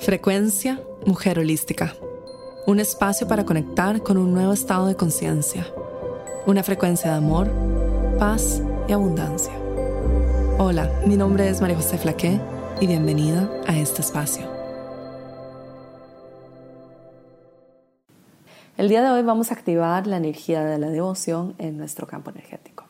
Frecuencia Mujer Holística. Un espacio para conectar con un nuevo estado de conciencia. Una frecuencia de amor, paz y abundancia. Hola, mi nombre es María José Flaqué y bienvenida a este espacio. El día de hoy vamos a activar la energía de la devoción en nuestro campo energético.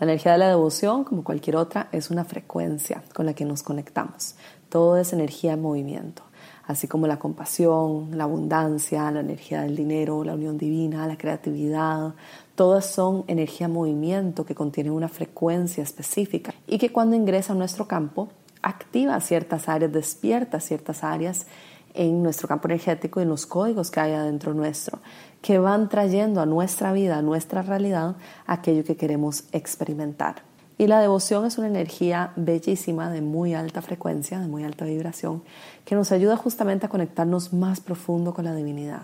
La energía de la devoción, como cualquier otra, es una frecuencia con la que nos conectamos. Todo es energía en movimiento así como la compasión, la abundancia, la energía del dinero, la unión divina, la creatividad, todas son energía en movimiento que contienen una frecuencia específica y que cuando ingresa a nuestro campo activa ciertas áreas, despierta ciertas áreas en nuestro campo energético y en los códigos que hay adentro nuestro, que van trayendo a nuestra vida, a nuestra realidad, aquello que queremos experimentar. Y la devoción es una energía bellísima de muy alta frecuencia, de muy alta vibración, que nos ayuda justamente a conectarnos más profundo con la divinidad,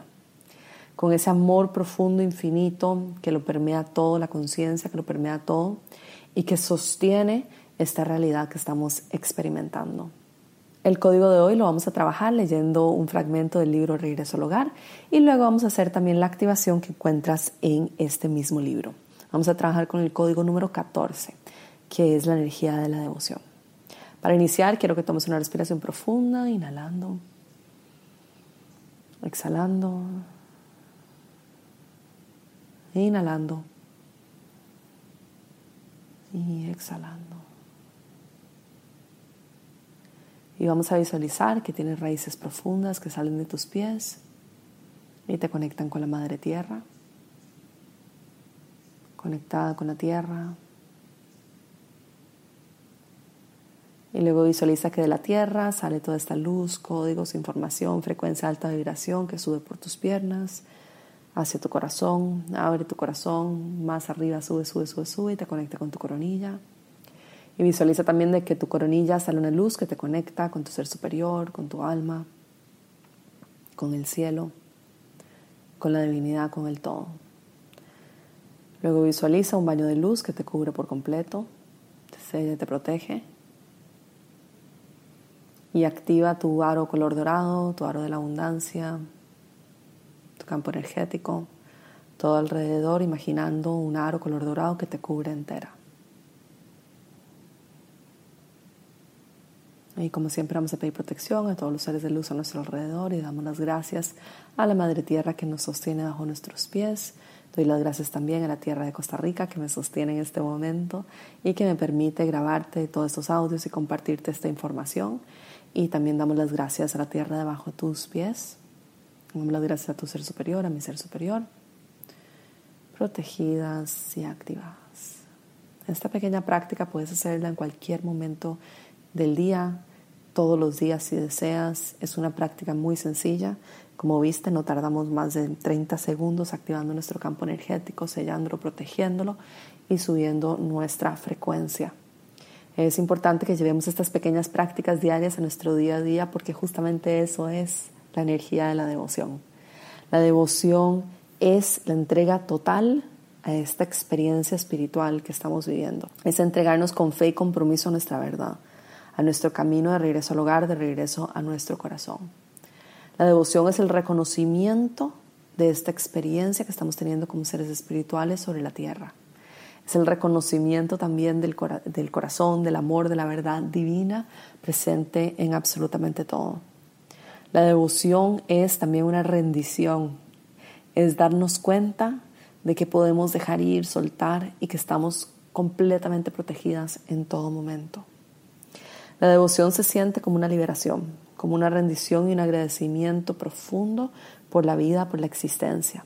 con ese amor profundo, infinito, que lo permea todo, la conciencia que lo permea todo y que sostiene esta realidad que estamos experimentando. El código de hoy lo vamos a trabajar leyendo un fragmento del libro Regreso al Hogar y luego vamos a hacer también la activación que encuentras en este mismo libro. Vamos a trabajar con el código número 14 que es la energía de la devoción. Para iniciar, quiero que tomes una respiración profunda, inhalando, exhalando, inhalando y exhalando. Y vamos a visualizar que tienes raíces profundas que salen de tus pies y te conectan con la madre tierra, conectada con la tierra, Y luego visualiza que de la tierra sale toda esta luz, códigos, información, frecuencia alta vibración que sube por tus piernas hacia tu corazón. Abre tu corazón, más arriba sube, sube, sube, sube y te conecta con tu coronilla. Y visualiza también de que tu coronilla sale una luz que te conecta con tu ser superior, con tu alma, con el cielo, con la divinidad, con el todo. Luego visualiza un baño de luz que te cubre por completo, te, te protege y activa tu aro color dorado, tu aro de la abundancia, tu campo energético, todo alrededor, imaginando un aro color dorado que te cubre entera. Y como siempre vamos a pedir protección a todos los seres de luz a nuestro alrededor y damos las gracias a la Madre Tierra que nos sostiene bajo nuestros pies. Doy las gracias también a la Tierra de Costa Rica que me sostiene en este momento y que me permite grabarte todos estos audios y compartirte esta información. Y también damos las gracias a la tierra debajo de tus pies. Damos las gracias a tu ser superior, a mi ser superior. Protegidas y activadas. Esta pequeña práctica puedes hacerla en cualquier momento del día, todos los días si deseas. Es una práctica muy sencilla. Como viste, no tardamos más de 30 segundos activando nuestro campo energético, sellándolo, protegiéndolo y subiendo nuestra frecuencia. Es importante que llevemos estas pequeñas prácticas diarias a nuestro día a día porque justamente eso es la energía de la devoción. La devoción es la entrega total a esta experiencia espiritual que estamos viviendo. Es entregarnos con fe y compromiso a nuestra verdad, a nuestro camino de regreso al hogar, de regreso a nuestro corazón. La devoción es el reconocimiento de esta experiencia que estamos teniendo como seres espirituales sobre la tierra. Es el reconocimiento también del, corazón, del amor, de la verdad divina presente en absolutamente todo. La devoción es también una rendición, es darnos cuenta de que podemos dejar ir, soltar y que estamos completamente protegidas en todo momento. La devoción se siente como una liberación, como una rendición y un agradecimiento profundo por la vida, por la existencia.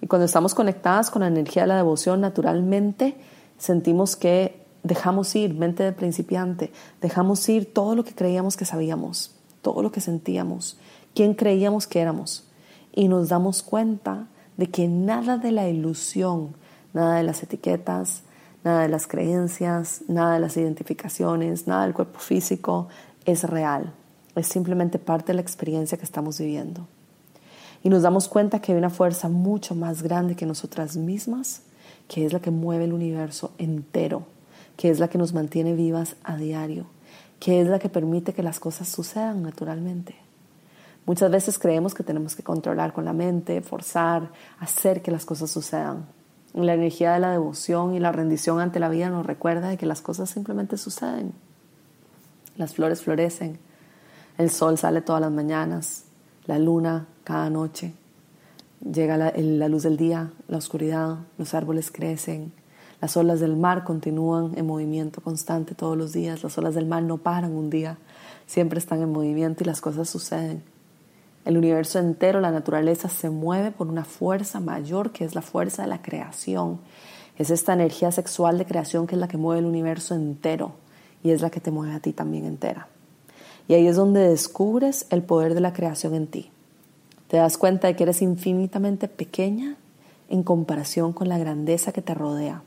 Y cuando estamos conectadas con la energía de la devoción, naturalmente sentimos que dejamos ir, mente de principiante, dejamos ir todo lo que creíamos que sabíamos, todo lo que sentíamos, quién creíamos que éramos. Y nos damos cuenta de que nada de la ilusión, nada de las etiquetas, nada de las creencias, nada de las identificaciones, nada del cuerpo físico es real. Es simplemente parte de la experiencia que estamos viviendo y nos damos cuenta que hay una fuerza mucho más grande que nosotras mismas, que es la que mueve el universo entero, que es la que nos mantiene vivas a diario, que es la que permite que las cosas sucedan naturalmente. Muchas veces creemos que tenemos que controlar con la mente, forzar, hacer que las cosas sucedan. La energía de la devoción y la rendición ante la vida nos recuerda de que las cosas simplemente suceden. Las flores florecen, el sol sale todas las mañanas, la luna cada noche, llega la, la luz del día, la oscuridad, los árboles crecen, las olas del mar continúan en movimiento constante todos los días, las olas del mar no paran un día, siempre están en movimiento y las cosas suceden. El universo entero, la naturaleza se mueve por una fuerza mayor que es la fuerza de la creación. Es esta energía sexual de creación que es la que mueve el universo entero y es la que te mueve a ti también entera. Y ahí es donde descubres el poder de la creación en ti. Te das cuenta de que eres infinitamente pequeña en comparación con la grandeza que te rodea,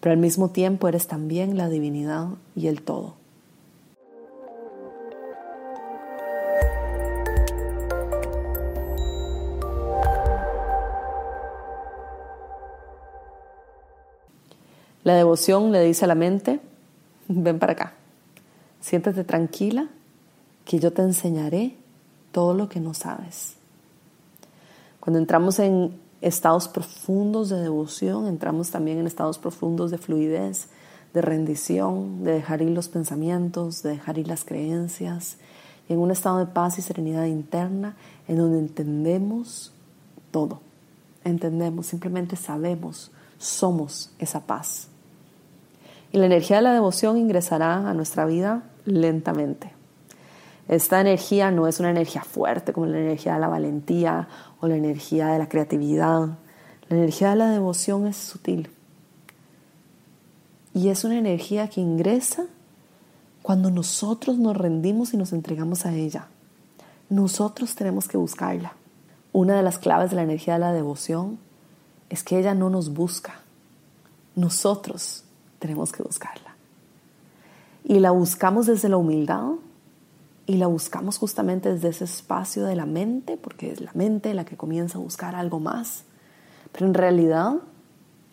pero al mismo tiempo eres también la divinidad y el todo. La devoción le dice a la mente, ven para acá, siéntate tranquila, que yo te enseñaré todo lo que no sabes. Cuando entramos en estados profundos de devoción, entramos también en estados profundos de fluidez, de rendición, de dejar ir los pensamientos, de dejar ir las creencias, en un estado de paz y serenidad interna en donde entendemos todo. Entendemos, simplemente sabemos, somos esa paz. Y la energía de la devoción ingresará a nuestra vida lentamente. Esta energía no es una energía fuerte como la energía de la valentía o la energía de la creatividad. La energía de la devoción es sutil. Y es una energía que ingresa cuando nosotros nos rendimos y nos entregamos a ella. Nosotros tenemos que buscarla. Una de las claves de la energía de la devoción es que ella no nos busca. Nosotros tenemos que buscarla. Y la buscamos desde la humildad y la buscamos justamente desde ese espacio de la mente, porque es la mente la que comienza a buscar algo más. Pero en realidad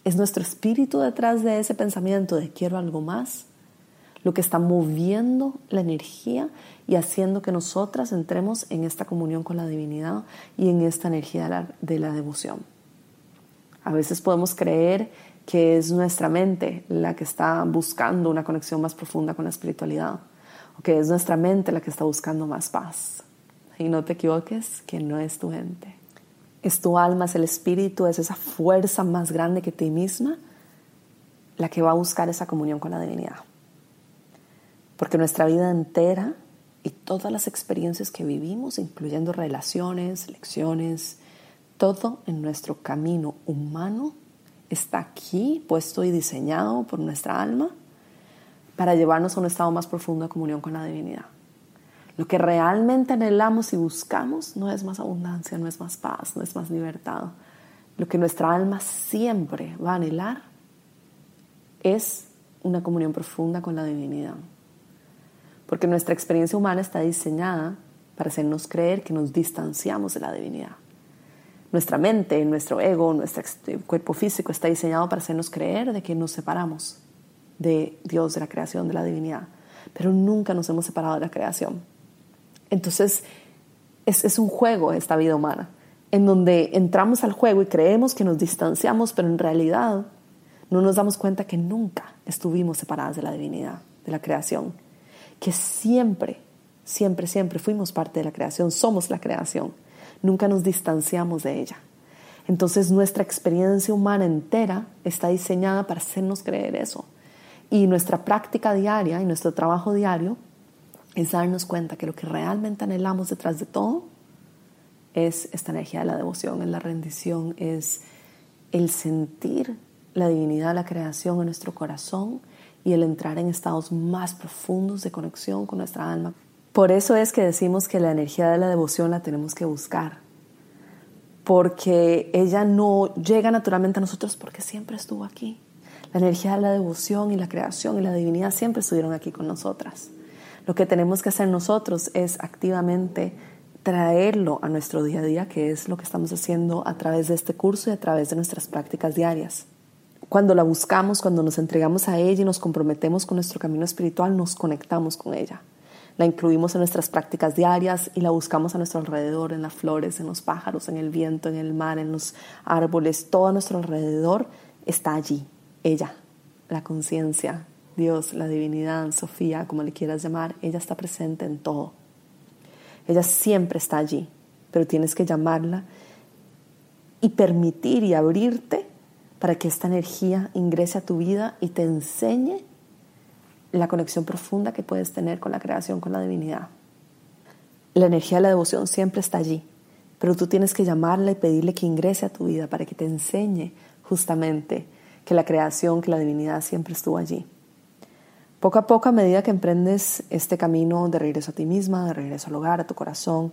es nuestro espíritu detrás de ese pensamiento de quiero algo más, lo que está moviendo la energía y haciendo que nosotras entremos en esta comunión con la divinidad y en esta energía de la, de la devoción. A veces podemos creer que es nuestra mente la que está buscando una conexión más profunda con la espiritualidad, o que es nuestra mente la que está buscando más paz. Y no te equivoques, que no es tu mente. Es tu alma, es el espíritu, es esa fuerza más grande que ti misma la que va a buscar esa comunión con la divinidad. Porque nuestra vida entera y todas las experiencias que vivimos, incluyendo relaciones, lecciones, todo en nuestro camino humano está aquí, puesto y diseñado por nuestra alma para llevarnos a un estado más profundo de comunión con la divinidad. Lo que realmente anhelamos y buscamos no es más abundancia, no es más paz, no es más libertad. Lo que nuestra alma siempre va a anhelar es una comunión profunda con la divinidad. Porque nuestra experiencia humana está diseñada para hacernos creer que nos distanciamos de la divinidad. Nuestra mente, nuestro ego, nuestro cuerpo físico está diseñado para hacernos creer de que nos separamos de Dios, de la creación, de la divinidad. Pero nunca nos hemos separado de la creación. Entonces, es, un juego esta vida humana, en donde entramos al juego y creemos que nos distanciamos, pero en realidad no nos damos cuenta que nunca estuvimos separadas de la divinidad, de la creación. Que siempre, siempre, siempre fuimos parte de la creación, somos la creación nunca nos distanciamos de ella. Entonces nuestra experiencia humana entera está diseñada para hacernos creer eso. Y nuestra práctica diaria y nuestro trabajo diario es darnos cuenta que lo que realmente anhelamos detrás de todo es esta energía de la devoción, es la rendición, es el sentir la divinidad de la creación en nuestro corazón y el entrar en estados más profundos de conexión con nuestra alma. Por eso es que decimos que la energía de la devoción la tenemos que buscar, porque ella no llega naturalmente a nosotros porque siempre estuvo aquí. La energía de la devoción y la creación y la divinidad siempre estuvieron aquí con nosotras. Lo que tenemos que hacer nosotros es activamente traerlo a nuestro día a día, que es lo que estamos haciendo a través de este curso y a través de nuestras prácticas diarias. Cuando la buscamos, cuando nos entregamos a ella y nos comprometemos con nuestro camino espiritual, nos conectamos con ella La incluimos en nuestras prácticas diarias y la buscamos a nuestro alrededor, en las flores, en los pájaros, en el viento, en el mar, en los árboles. Todo a nuestro alrededor está allí. Ella, la conciencia, Dios, la divinidad, Sofía, como le quieras llamar, ella está presente en todo. Ella siempre está allí, pero tienes que llamarla y permitir y abrirte para que esta energía ingrese a tu vida y te enseñe la conexión profunda que puedes tener con la creación, con la divinidad. La energía de la devoción siempre está allí, pero tú tienes que llamarla y pedirle que ingrese a tu vida para que te enseñe justamente que la creación, que la divinidad siempre estuvo allí. Poco a poco, a medida que emprendes este camino de regreso a ti misma, de regreso al hogar, a tu corazón,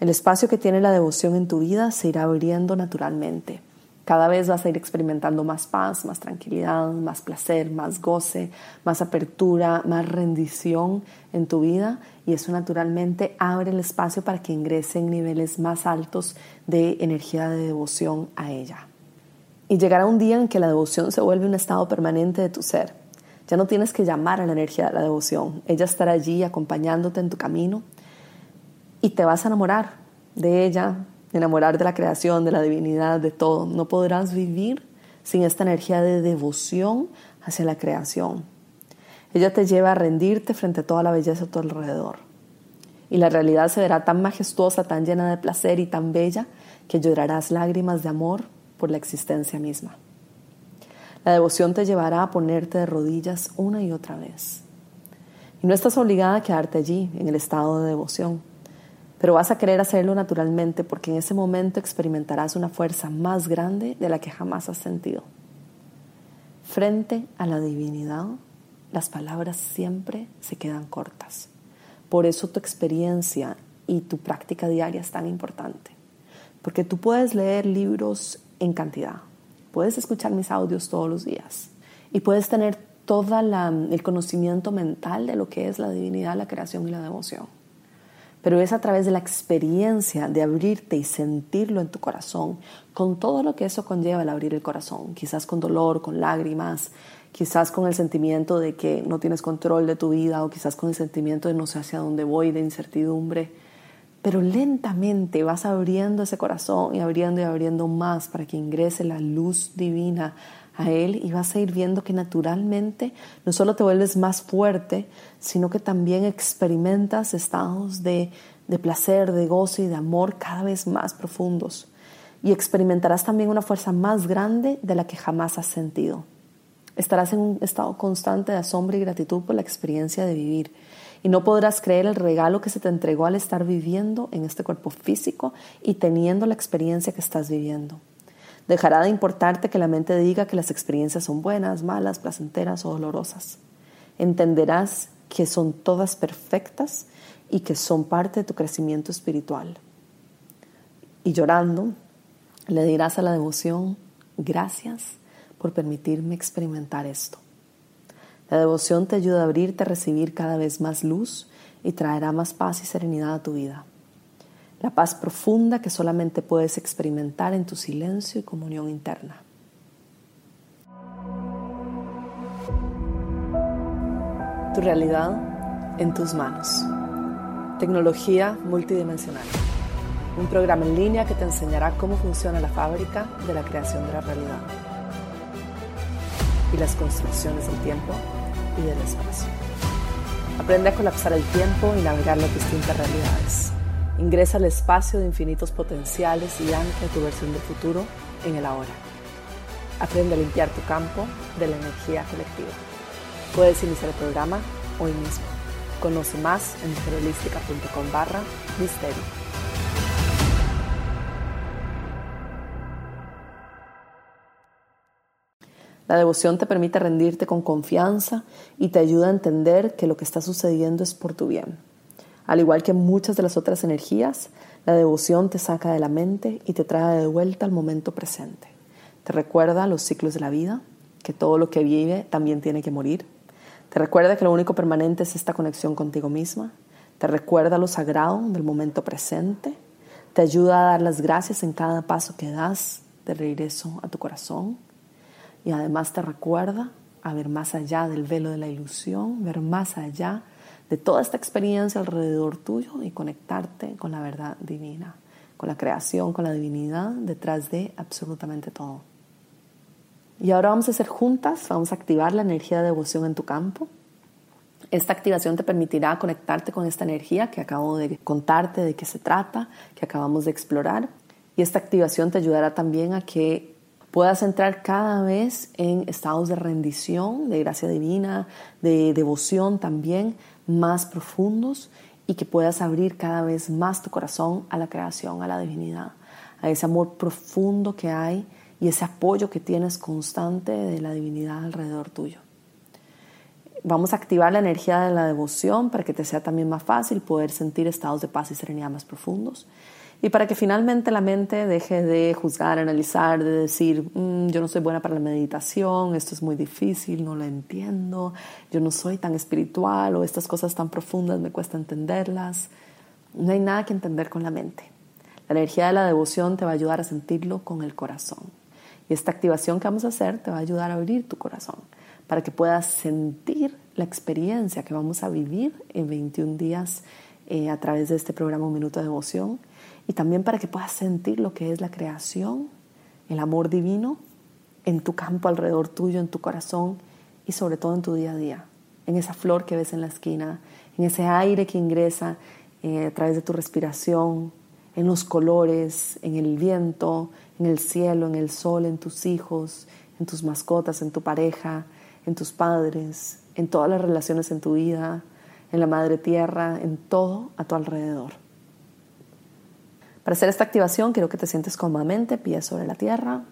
el espacio que tiene la devoción en tu vida se irá abriendo naturalmente. Cada vez vas a ir experimentando más paz, más tranquilidad, más placer, más goce, más apertura, más rendición en tu vida y eso naturalmente abre el espacio para que ingresen niveles más altos de energía de devoción a ella. Y llegará un día en que la devoción se vuelve un estado permanente de tu ser ya no tienes que llamar a la energía de la devoción. Ella estará allí acompañándote en tu camino y te vas a enamorar de ella, enamorar de la creación, de la divinidad, de todo. No podrás vivir sin esta energía de devoción hacia la creación. Ella te lleva a rendirte frente a toda la belleza a tu alrededor. Y la realidad se verá tan majestuosa, tan llena de placer y tan bella que llorarás lágrimas de amor por la existencia misma. La devoción te llevará a ponerte de rodillas una y otra vez. Y no estás obligada a quedarte allí, en el estado de devoción, pero vas a querer hacerlo naturalmente porque en ese momento experimentarás una fuerza más grande de la que jamás has sentido. Frente a la divinidad, las palabras siempre se quedan cortas. Por eso tu experiencia y tu práctica diaria es tan importante. Porque tú puedes leer libros en cantidad, puedes escuchar mis audios todos los días y puedes tener todo el conocimiento mental de lo que es la divinidad, la creación y la devoción. Pero es a través de la experiencia de abrirte y sentirlo en tu corazón, con todo lo que eso conlleva el abrir el corazón, quizás con dolor, con lágrimas, quizás con el sentimiento de que no tienes control de tu vida o quizás con el sentimiento de no sé hacia dónde voy, de incertidumbre. Pero lentamente vas abriendo ese corazón y abriendo y abriendo más para que ingrese la luz divina a él y vas a ir viendo que naturalmente no solo te vuelves más fuerte, sino que también experimentas estados de, de placer, de gozo y de amor cada vez más profundos. Y experimentarás también una fuerza más grande de la que jamás has sentido. Estarás en un estado constante de asombro y gratitud por la experiencia de vivir y no podrás creer el regalo que se te entregó al estar viviendo en este cuerpo físico y teniendo la experiencia que estás viviendo. Dejará de importarte que la mente diga que las experiencias son buenas, malas, placenteras o dolorosas. Entenderás que son todas perfectas y que son parte de tu crecimiento espiritual. Y llorando, le dirás a la devoción, gracias por permitirme experimentar esto. La devoción te ayuda a abrirte a recibir cada vez más luz y traerá más paz y serenidad a tu vida. La paz profunda que solamente puedes experimentar en tu silencio y comunión interna. Tu realidad en tus manos. Tecnología multidimensional. Un programa en línea que te enseñará cómo funciona la fábrica de la creación de la realidad y las construcciones del tiempo y del espacio. Aprende a colapsar el tiempo y navegar las distintas realidades. Ingresa al espacio de infinitos potenciales y ancla tu versión del futuro en el ahora. Aprende a limpiar tu campo de la energía colectiva. Puedes iniciar el programa hoy mismo. Conoce más en mujerholística.com barra misterio. La devoción te permite rendirte con confianza y te ayuda a entender que lo que está sucediendo es por tu bien. Al igual que muchas de las otras energías, la devoción te saca de la mente y te trae de vuelta al momento presente. Te recuerda los ciclos de la vida, que todo lo que vive también tiene que morir. Te recuerda que lo único permanente es esta conexión contigo misma. Te recuerda lo sagrado del momento presente. Te ayuda a dar las gracias en cada paso que das de regreso a tu corazón y además te recuerda a ver más allá del velo de la ilusión, ver más allá de toda esta experiencia alrededor tuyo y conectarte con la verdad divina, con la creación, con la divinidad detrás de absolutamente todo. Y ahora vamos a hacer juntas, vamos a activar la energía de devoción en tu campo. Esta activación te permitirá conectarte con esta energía que acabo de contarte de qué se trata, que acabamos de explorar. Y esta activación te ayudará también a que puedas entrar cada vez en estados de rendición, de gracia divina, de devoción también más profundos y que puedas abrir cada vez más tu corazón a la creación, a la divinidad, a ese amor profundo que hay y ese apoyo que tienes constante de la divinidad alrededor tuyo. Vamos a activar la energía de la devoción para que te sea también más fácil poder sentir estados de paz y serenidad más profundos. Y para que finalmente la mente deje de juzgar, analizar, de decir, mm, yo no soy buena para la meditación, esto es muy difícil, no lo entiendo, yo no soy tan espiritual o estas cosas tan profundas me cuesta entenderlas. No hay nada que entender con la mente. La energía de la devoción te va a ayudar a sentirlo con el corazón. Y esta activación que vamos a hacer te va a ayudar a abrir tu corazón para que puedas sentir la experiencia que vamos a vivir en 21 días eh, a través de este programa Un Minuto de Devoción y también para que puedas sentir lo que es la creación, el amor divino en tu campo alrededor tuyo, en tu corazón y sobre todo en tu día a día, en esa flor que ves en la esquina, en ese aire que ingresa eh, a través de tu respiración, en los colores, en el viento, en el cielo, en el sol, en tus hijos, en tus mascotas, en tu pareja, en tus padres, en todas las relaciones en tu vida, en la madre tierra, en todo a tu alrededor. Para hacer esta activación quiero que te sientes cómodamente, pies sobre la tierra.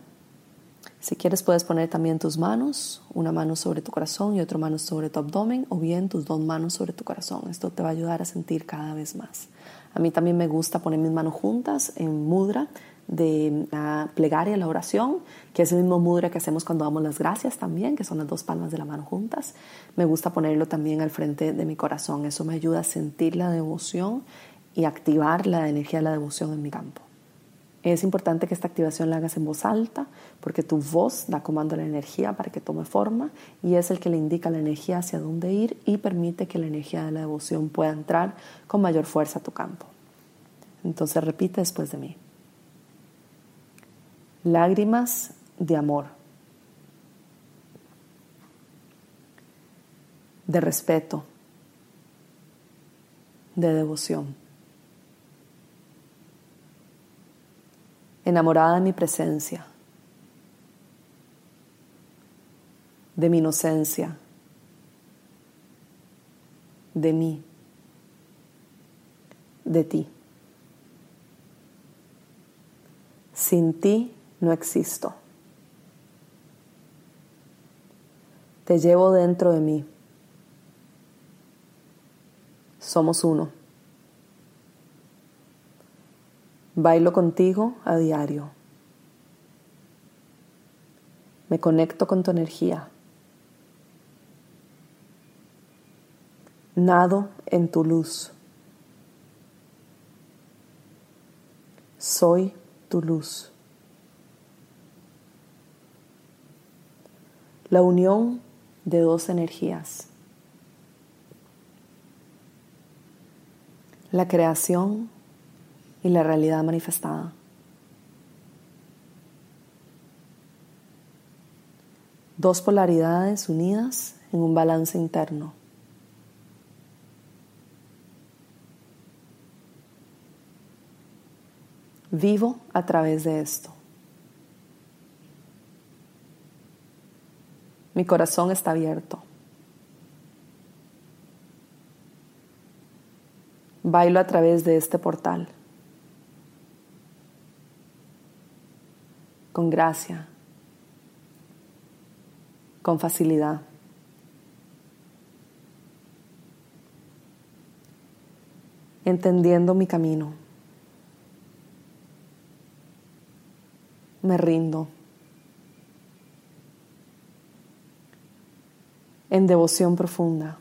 Si quieres puedes poner también tus manos, una mano sobre tu corazón y otra mano sobre tu abdomen o bien tus dos manos sobre tu corazón. Esto te va a ayudar a sentir cada vez más. A mí también me gusta poner mis manos juntas en mudra de la plegaria, la oración, que es el mismo mudra que hacemos cuando damos las gracias también, que son las dos palmas de la mano juntas. Me gusta ponerlo también al frente de mi corazón. Eso me ayuda a sentir la devoción y activar la energía de la devoción en mi campo. Es importante que esta activación la hagas en voz alta porque tu voz da comando a la energía para que tome forma y es el que le indica la energía hacia dónde ir y permite que la energía de la devoción pueda entrar con mayor fuerza a tu campo. Entonces repite después de mí. Lágrimas de amor, de respeto, de devoción. Enamorada de mi presencia, de mi inocencia, de mí, de ti. Sin ti no existo. Te llevo dentro de mí. Somos uno. Bailo contigo a diario. Me conecto con tu energía. Nado en tu luz. Soy tu luz. la unión de dos energías. La creación y la realidad manifestada. Dos polaridades unidas en un balance interno. Vivo a través de esto. Mi corazón está abierto. Bailo a través de este portal. Con gracia. Con facilidad. Entendiendo mi camino. Me rindo. en devoción profunda.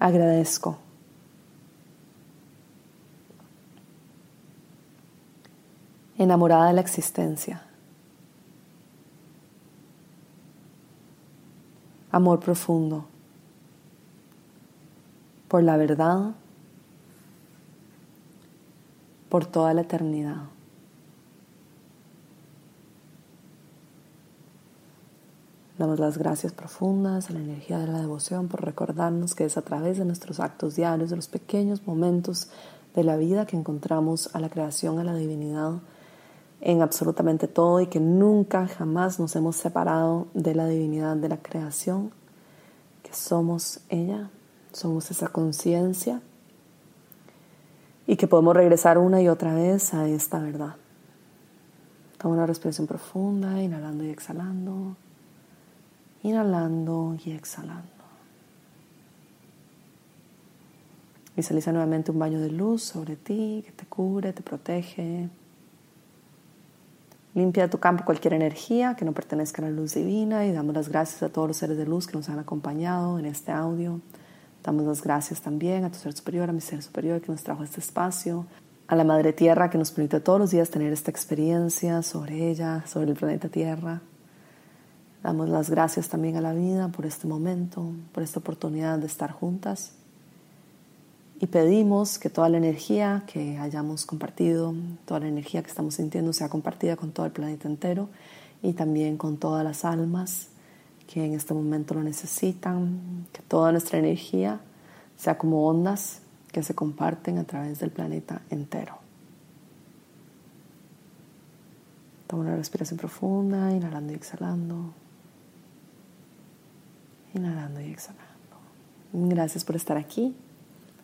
Agradezco. Enamorada de la existencia. amor profundo por la verdad, por toda la eternidad. Damos las gracias profundas a la energía de la devoción por recordarnos que es a través de nuestros actos diarios, de los pequeños momentos de la vida que encontramos a la creación, a la divinidad en absolutamente todo y que nunca, jamás nos hemos separado de la divinidad de la creación, que somos ella, somos esa conciencia y que podemos regresar una y otra vez a esta verdad. Toma una respiración profunda, inhalando y exhalando. Inhalando y exhalando. Visualiza nuevamente un baño de luz sobre ti que te cubre, te protege. Limpia de tu campo cualquier energía que no pertenezca a la luz divina y damos las gracias a todos los seres de luz que nos han acompañado en este audio. Damos las gracias también a tu ser superior, a mi ser superior que nos trajo este espacio, a la Madre Tierra que nos permite todos los días tener esta experiencia sobre ella, sobre el planeta Tierra. Damos las gracias también a la vida por este momento, por esta oportunidad de estar juntas. Y pedimos que toda la energía que hayamos compartido, toda la energía que estamos sintiendo sea compartida con todo el planeta entero y también con todas las almas que en este momento lo necesitan, que toda nuestra energía sea como ondas que se comparten a través del planeta entero. Toma una respiración profunda, inhalando y exhalando. Inhalando y exhalando. Gracias por estar aquí.